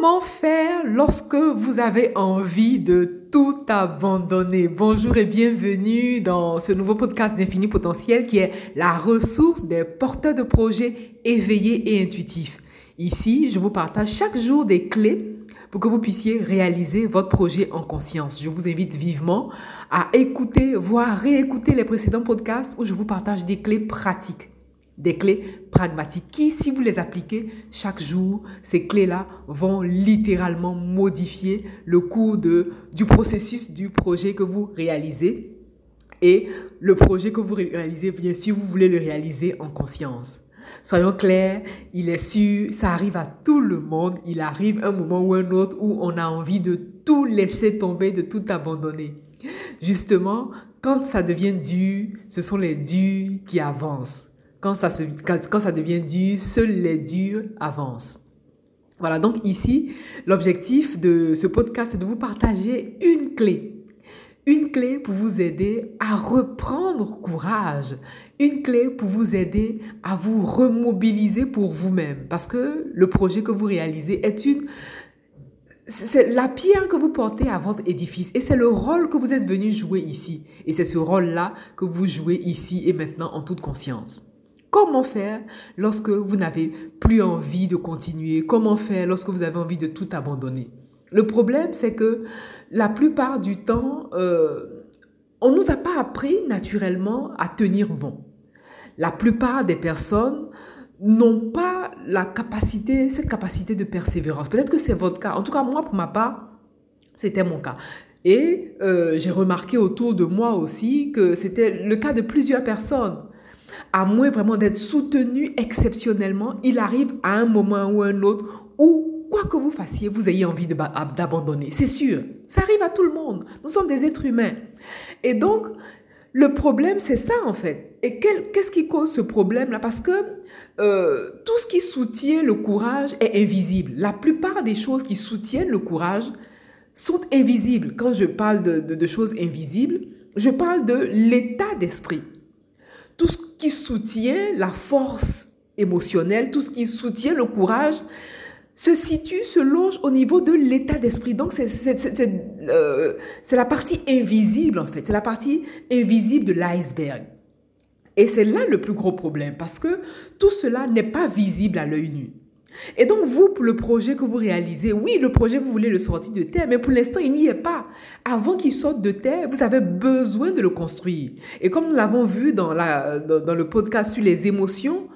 Comment faire lorsque vous avez envie de tout abandonner? Bonjour et bienvenue dans ce nouveau podcast d'Infini Potentiel qui est la ressource des porteurs de projets éveillés et intuitifs. Ici, je vous partage chaque jour des clés pour que vous puissiez réaliser votre projet en conscience. Je vous invite vivement à écouter, voire réécouter les précédents podcasts où je vous partage des clés pratiques des clés pragmatiques qui, si vous les appliquez chaque jour, ces clés-là vont littéralement modifier le cours du processus du projet que vous réalisez. Et le projet que vous réalisez, bien sûr, vous voulez le réaliser en conscience. Soyons clairs, il est sûr, ça arrive à tout le monde. Il arrive un moment ou un autre où on a envie de tout laisser tomber, de tout abandonner. Justement, quand ça devient dur, ce sont les durs qui avancent. Quand ça, devient dur, seuls les durs avancent. Voilà, donc ici, l'objectif de ce podcast, c'est de vous partager une clé. Une clé pour vous aider à reprendre courage. Une clé pour vous aider à vous remobiliser pour vous-même. Parce que le projet que vous réalisez est une... C'est la pierre que vous portez à votre édifice et c'est le rôle que vous êtes venu jouer ici. Et c'est ce rôle-là que vous jouez ici et maintenant en toute conscience. Comment faire lorsque vous n'avez plus envie de continuer? Comment faire lorsque vous avez envie de tout abandonner? Le problème, c'est que la plupart du temps, euh, on ne nous a pas appris naturellement à tenir bon. La plupart des personnes n'ont pas la capacité, cette capacité de persévérance. Peut-être que c'est votre cas. En tout cas, moi, pour ma part, c'était mon cas. Et euh, j'ai remarqué autour de moi aussi que c'était le cas de plusieurs personnes à moins vraiment d'être soutenu exceptionnellement, il arrive à un moment ou un autre où, quoi que vous fassiez, vous ayez envie d'abandonner. C'est sûr, ça arrive à tout le monde. Nous sommes des êtres humains. Et donc, le problème, c'est ça en fait. Et qu'est-ce qui cause ce problème-là? Parce que euh, tout ce qui soutient le courage est invisible. La plupart des choses qui soutiennent le courage sont invisibles. Quand je parle de, de choses invisibles, je parle de l'état d'esprit. Tout ce qui soutient la force émotionnelle, tout ce qui soutient le courage, se situe, se loge au niveau de l'état d'esprit. Donc, euh, c'est la partie invisible, en fait. C'est la partie invisible de l'iceberg. Et c'est là le plus gros problème, parce que tout cela n'est pas visible à l'œil nu. Et donc, vous, pour le projet que vous réalisez, oui, le projet, vous voulez le sortir de terre, mais pour l'instant, il n'y est pas. Avant qu'il sorte de terre, vous avez besoin de le construire. Et comme nous l'avons vu dans, la, dans, le podcast sur les émotions,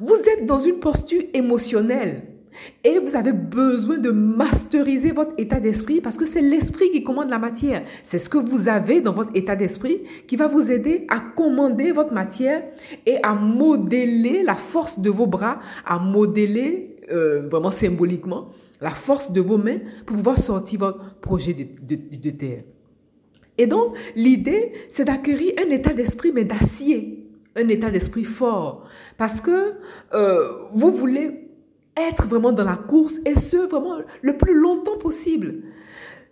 vous êtes dans une posture émotionnelle. Et vous avez besoin de masteriser votre état d'esprit parce que c'est l'esprit qui commande la matière. C'est ce que vous avez dans votre état d'esprit qui va vous aider à commander votre matière et à modeler la force de vos bras, à modeler euh, vraiment symboliquement, la force de vos mains pour pouvoir sortir votre projet de, terre. Et donc, l'idée, c'est d'acquérir un état d'esprit, mais d'acier, un état d'esprit fort. Parce que euh, vous voulez être vraiment dans la course et ce, vraiment le plus longtemps possible.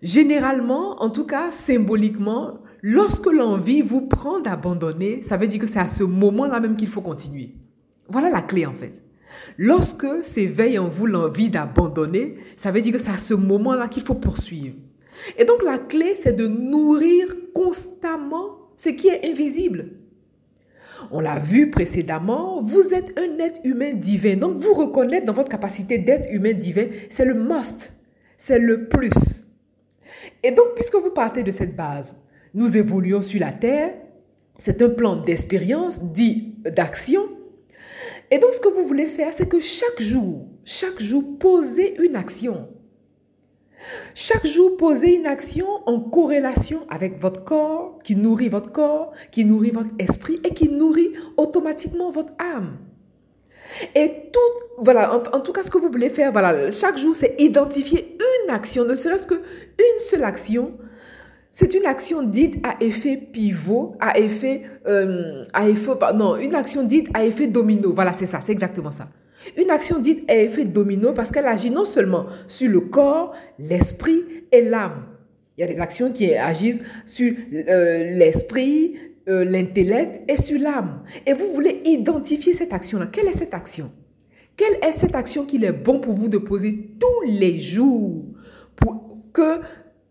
Généralement, en tout cas symboliquement, lorsque l'envie vous prend d'abandonner, ça veut dire que c'est à ce moment-là même qu'il faut continuer. Voilà la clé en fait. Lorsque s'éveille en vous l'envie d'abandonner, ça veut dire que c'est à ce moment-là qu'il faut poursuivre. Et donc la clé, c'est de nourrir constamment ce qui est invisible. On l'a vu précédemment, vous êtes un être humain divin. Donc vous reconnaître dans votre capacité d'être humain divin, c'est le must, c'est le plus. Et donc puisque vous partez de cette base, nous évoluons sur la Terre, c'est un plan d'expérience, dit d'action, et donc, ce que vous voulez faire, c'est que chaque jour, chaque jour, posez une action. Chaque jour, posez une action en corrélation avec votre corps, qui nourrit votre corps, qui nourrit votre esprit et qui nourrit automatiquement votre âme. Et tout, voilà, en, tout cas, ce que vous voulez faire, voilà, chaque jour, c'est identifier une action, ne serait-ce qu'une seule action c'est une action dite à effet pivot, à effet, euh, à effet, non, une action dite à effet domino. Voilà, c'est ça, c'est exactement ça. Une action dite à effet domino parce qu'elle agit non seulement sur le corps, l'esprit et l'âme. Il y a des actions qui agissent sur euh, l'esprit, euh, l'intellect et sur l'âme. Et vous voulez identifier cette action-là. Quelle est cette action? Quelle est cette action qu'il est bon pour vous de poser tous les jours pour que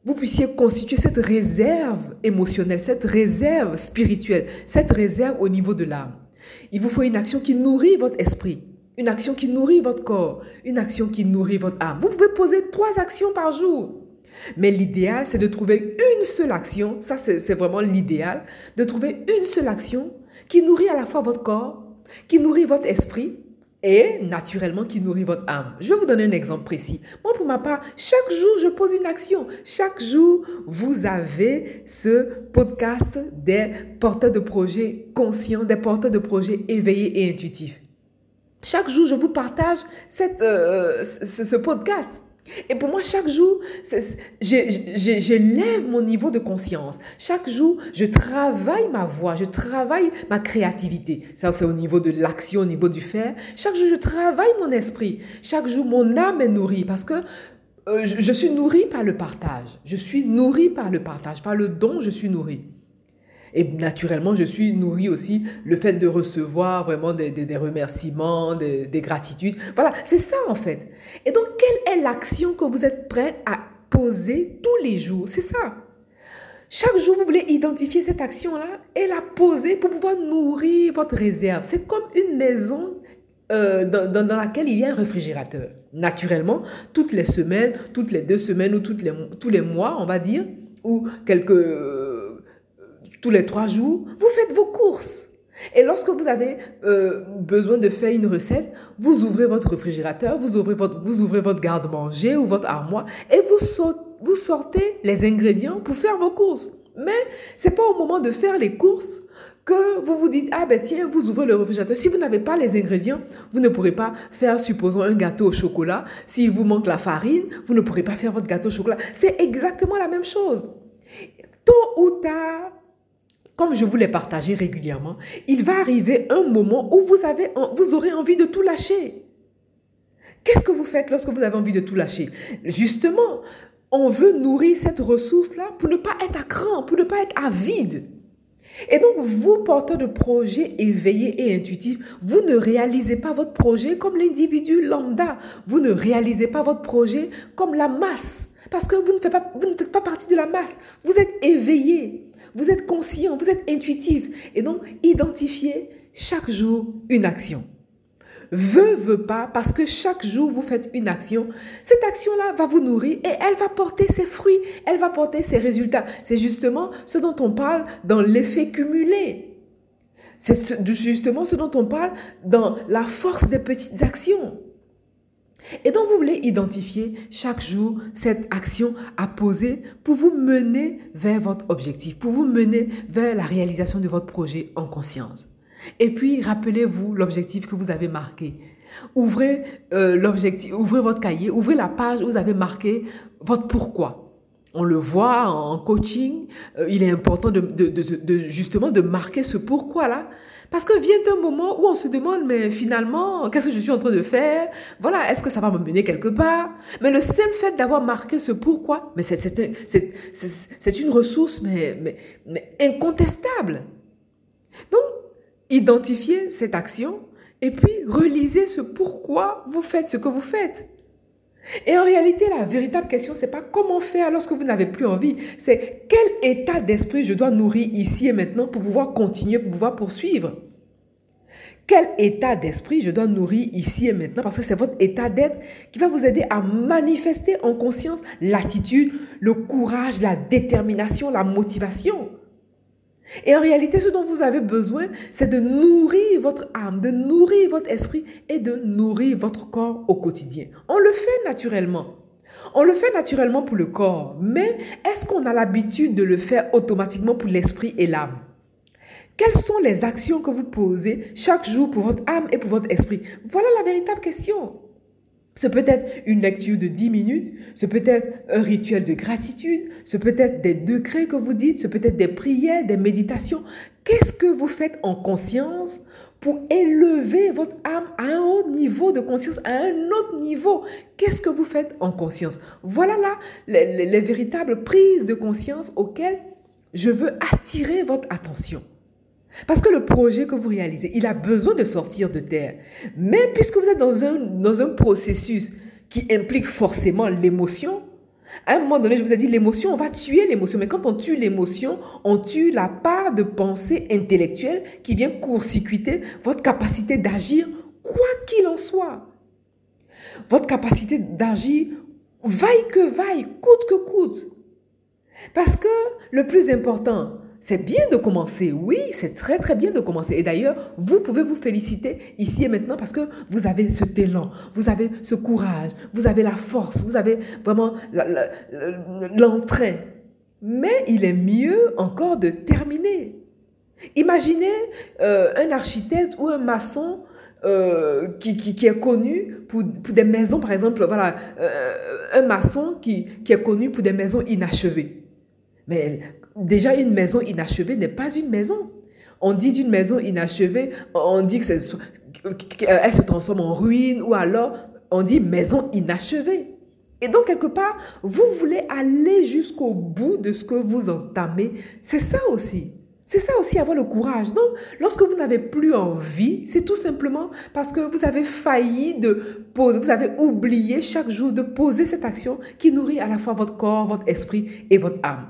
vous puissiez constituer cette réserve émotionnelle, cette réserve spirituelle, cette réserve au niveau de l'âme? Il vous faut une action qui nourrit votre esprit, une action qui nourrit votre corps, une action qui nourrit votre âme. Vous pouvez poser trois actions par jour. Mais l'idéal, c'est de trouver une seule action, ça c'est vraiment l'idéal, de trouver une seule action qui nourrit à la fois votre corps, qui nourrit votre esprit et naturellement qui nourrit votre âme. Je vais vous donner un exemple précis. Moi, pour ma part, chaque jour, je pose une action. Chaque jour, vous avez ce podcast des porteurs de projets conscients, des porteurs de projets éveillés et intuitifs. Chaque jour, je vous partage cette, euh, ce podcast. Et pour moi, chaque jour, j'élève mon niveau de conscience. Chaque jour, je travaille ma voix, je travaille ma créativité. Ça, c'est au niveau de l'action, au niveau du faire. Chaque jour, je travaille mon esprit. Chaque jour, mon âme est nourrie parce que euh, je, je suis nourrie par le partage. Je suis nourrie par le partage. Par le don, je suis nourrie. Et naturellement, je suis nourrie aussi le fait de recevoir vraiment des, des, remerciements, des, des, gratitudes. Voilà, c'est ça en fait. Et donc, quelle est l'action que vous êtes prêt à poser tous les jours? C'est ça. Chaque jour, vous voulez identifier cette action-là et la poser pour pouvoir nourrir votre réserve. C'est comme une maison euh, dans, dans, dans, laquelle il y a un réfrigérateur. Naturellement, toutes les semaines, toutes les deux semaines ou toutes les, tous les mois, on va dire, ou quelques tous les trois jours, vous faites vos courses. Et lorsque vous avez euh, besoin de faire une recette, vous ouvrez votre réfrigérateur, vous ouvrez votre, vous ouvrez votre garde-manger ou votre armoire et vous, sortez les ingrédients pour faire vos courses. Mais c'est pas au moment de faire les courses que vous vous dites, ah ben tiens, vous ouvrez le réfrigérateur. Si vous n'avez pas les ingrédients, vous ne pourrez pas faire, supposons, un gâteau au chocolat. S'il vous manque la farine, vous ne pourrez pas faire votre gâteau au chocolat. C'est exactement la même chose. Tôt ou tard, comme je vous l'ai partagé régulièrement, il va arriver un moment où vous, avez, vous aurez envie de tout lâcher. Qu'est-ce que vous faites lorsque vous avez envie de tout lâcher? Justement, on veut nourrir cette ressource-là pour ne pas être à cran, pour ne pas être avide. Et donc, vous, porteurs de projets éveillés et intuitifs, vous ne réalisez pas votre projet comme l'individu lambda. Vous ne réalisez pas votre projet comme la masse. Parce que vous ne faites pas, vous ne faites pas partie de la masse. Vous êtes éveillé. Vous êtes conscient, vous êtes intuitif. Et donc, identifiez chaque jour une action. Veux, veux pas, parce que chaque jour vous faites une action, cette action-là va vous nourrir et elle va porter ses fruits, elle va porter ses résultats. C'est justement ce dont on parle dans l'effet cumulé. C'est justement ce dont on parle dans la force des petites actions. Et donc, vous voulez identifier chaque jour cette action à poser pour vous mener vers votre objectif, pour vous mener vers la réalisation de votre projet en conscience. Et puis, rappelez-vous l'objectif que vous avez marqué. Ouvrez euh, l'objectif, ouvrez votre cahier, ouvrez la page où vous avez marqué votre pourquoi. On le voit en coaching, euh, il est important de, de, de, justement de marquer ce pourquoi-là parce que vient un moment où on se demande, mais finalement, qu'est-ce que je suis en train de faire? Voilà, est-ce que ça va me mener quelque part? Mais le simple fait d'avoir marqué ce pourquoi, mais c'est une ressource mais, mais, mais incontestable. Donc, identifiez cette action et puis relisez ce pourquoi vous faites ce que vous faites. Et en réalité, la véritable question, c'est pas comment faire lorsque vous n'avez plus envie, c'est quel état d'esprit je dois nourrir ici et maintenant pour pouvoir continuer, pour pouvoir poursuivre? Quel état d'esprit je dois nourrir ici et maintenant? Parce que c'est votre état d'être qui va vous aider à manifester en conscience l'attitude, le courage, la détermination, la motivation. Et en réalité, ce dont vous avez besoin, c'est de nourrir votre âme, de nourrir votre esprit et de nourrir votre corps au quotidien. On le fait naturellement. On le fait naturellement pour le corps, mais est-ce qu'on a l'habitude de le faire automatiquement pour l'esprit et l'âme? Quelles sont les actions que vous posez chaque jour pour votre âme et pour votre esprit? Voilà la véritable question. Ce peut être une lecture de 10 minutes, ce peut être un rituel de gratitude, ce peut être des degrés que vous dites, ce peut être des prières, des méditations. Qu'est-ce que vous faites en conscience pour élever votre âme à un haut niveau de conscience, à un autre niveau? Qu'est-ce que vous faites en conscience? Voilà là les véritables prises de conscience auxquelles je veux attirer votre attention. Parce que le projet que vous réalisez, il a besoin de sortir de terre. Mais puisque vous êtes dans un, dans un processus qui implique forcément l'émotion, à un moment donné, je vous ai dit, l'émotion, on va tuer l'émotion. Mais quand on tue l'émotion, on tue la part de pensée intellectuelle qui vient court-circuiter votre capacité d'agir, quoi qu'il en soit. Votre capacité d'agir, vaille que vaille, coûte que coûte. Parce que le plus important, c'est bien de commencer, oui, c'est très très bien de commencer. Et d'ailleurs, vous pouvez vous féliciter ici et maintenant parce que vous avez ce talent, vous avez ce courage, vous avez la force, vous avez vraiment l'entrain. Mais il est mieux encore de terminer. Imaginez euh, un architecte ou un maçon euh, qui, qui, est connu pour, pour, des maisons, par exemple, voilà, euh, un maçon qui, qui est connu pour des maisons inachevées. Mais déjà, une maison inachevée n'est pas une maison. On dit d'une maison inachevée, on dit que qu'elle se transforme en ruine ou alors on dit maison inachevée. Et donc, quelque part, vous voulez aller jusqu'au bout de ce que vous entamez. C'est ça aussi. C'est ça aussi avoir le courage. Donc, lorsque vous n'avez plus envie, c'est tout simplement parce que vous avez failli de poser, vous avez oublié chaque jour de poser cette action qui nourrit à la fois votre corps, votre esprit et votre âme.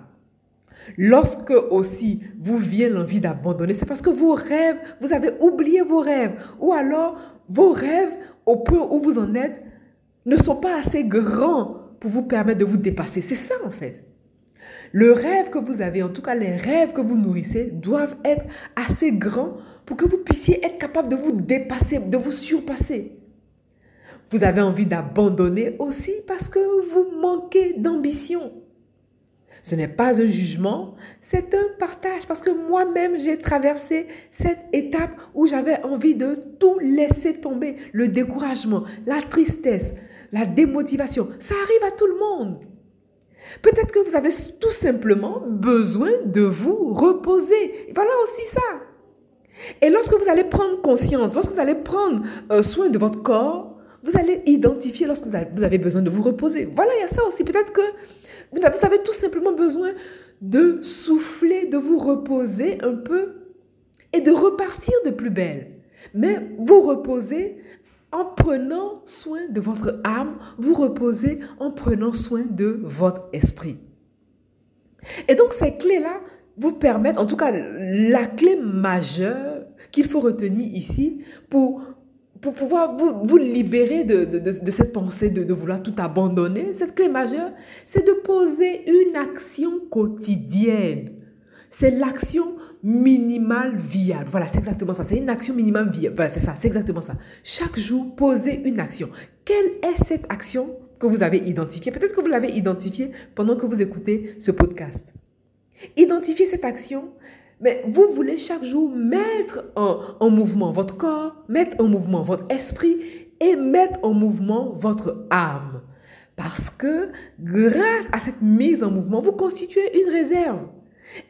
Lorsque aussi vous vient l'envie d'abandonner, c'est parce que vos rêves, vous avez oublié vos rêves. Ou alors vos rêves, au point où vous en êtes, ne sont pas assez grands pour vous permettre de vous dépasser. C'est ça en fait. Le rêve que vous avez, en tout cas les rêves que vous nourrissez, doivent être assez grands pour que vous puissiez être capable de vous dépasser, de vous surpasser. Vous avez envie d'abandonner aussi parce que vous manquez d'ambition. Ce n'est pas un jugement, c'est un partage parce que moi-même, j'ai traversé cette étape où j'avais envie de tout laisser tomber. Le découragement, la tristesse, la démotivation, ça arrive à tout le monde. Peut-être que vous avez tout simplement besoin de vous reposer. Voilà aussi ça. Et lorsque vous allez prendre conscience, lorsque vous allez prendre euh, soin de votre corps, vous allez identifier lorsque vous avez besoin de vous reposer. Voilà, il y a ça aussi. Peut-être que vous avez tout simplement besoin de souffler, de vous reposer un peu et de repartir de plus belle. Mais vous reposez en prenant soin de votre âme, vous reposez en prenant soin de votre esprit. Et donc ces clés-là vous permettent, en tout cas la clé majeure qu'il faut retenir ici pour pour pouvoir vous, libérer de, cette pensée de, vouloir tout abandonner, cette clé majeure, c'est de poser une action quotidienne. C'est l'action minimale viable. Voilà, c'est exactement ça. C'est une action minimale viable. C'est ça, c'est exactement ça. Chaque jour, posez une action. Quelle est cette action que vous avez identifiée? Peut-être que vous l'avez identifiée pendant que vous écoutez ce podcast. Identifiez cette action mais vous voulez chaque jour mettre en, mouvement votre corps, mettre en mouvement votre esprit et mettre en mouvement votre âme. Parce que grâce à cette mise en mouvement, vous constituez une réserve.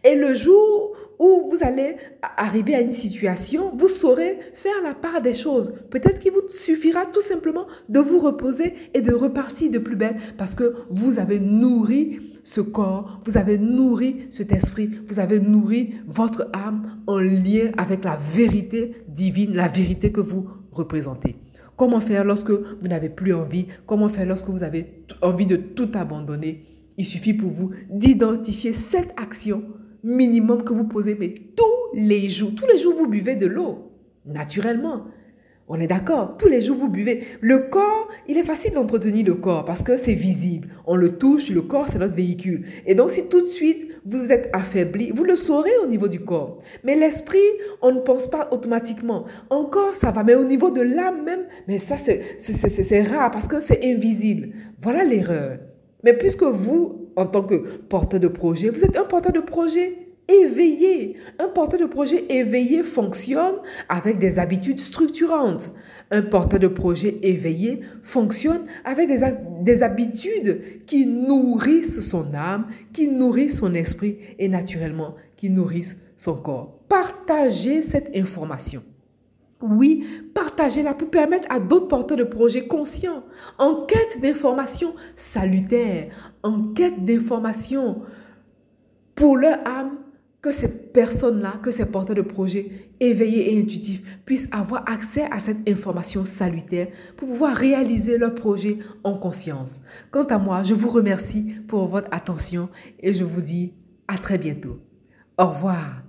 Et le jour où vous allez arriver à une situation, vous saurez faire la part des choses. Peut-être qu'il vous suffira tout simplement de vous reposer et de repartir de plus belle parce que vous avez nourri ce corps, vous avez nourri cet esprit, vous avez nourri votre âme en lien avec la vérité divine, la vérité que vous représentez. Comment faire lorsque vous n'avez plus envie? Comment faire lorsque vous avez envie de tout abandonner? Il suffit pour vous d'identifier cette action minimum que vous posez, mais tous les jours. Tous les jours, vous buvez de l'eau, naturellement. On est d'accord, tous les jours vous buvez. Le corps, il est facile d'entretenir le corps parce que c'est visible. On le touche, le corps, c'est notre véhicule. Et donc si tout de suite vous êtes affaibli, vous le saurez au niveau du corps. Mais l'esprit, on ne pense pas automatiquement. Encore, ça va, mais au niveau de l'âme même, mais ça c'est rare parce que c'est invisible. Voilà l'erreur. Mais puisque vous, en tant que porteur de projet, vous êtes un porteur de projet, éveillé. Un porteur de projet éveillé fonctionne avec des habitudes structurantes. Un porteur de projet éveillé fonctionne avec des, des habitudes qui nourrissent son âme, qui nourrissent son esprit et naturellement qui nourrissent son corps. Partagez cette information. Oui, partagez-la pour permettre à d'autres porteurs de projets conscients, en quête d'informations salutaires, en quête d'informations pour leur âme, que ces personnes-là, que ces porteurs de projets éveillés et intuitifs puissent avoir accès à cette information salutaire pour pouvoir réaliser leur projet en conscience. Quant à moi, je vous remercie pour votre attention et je vous dis à très bientôt. Au revoir.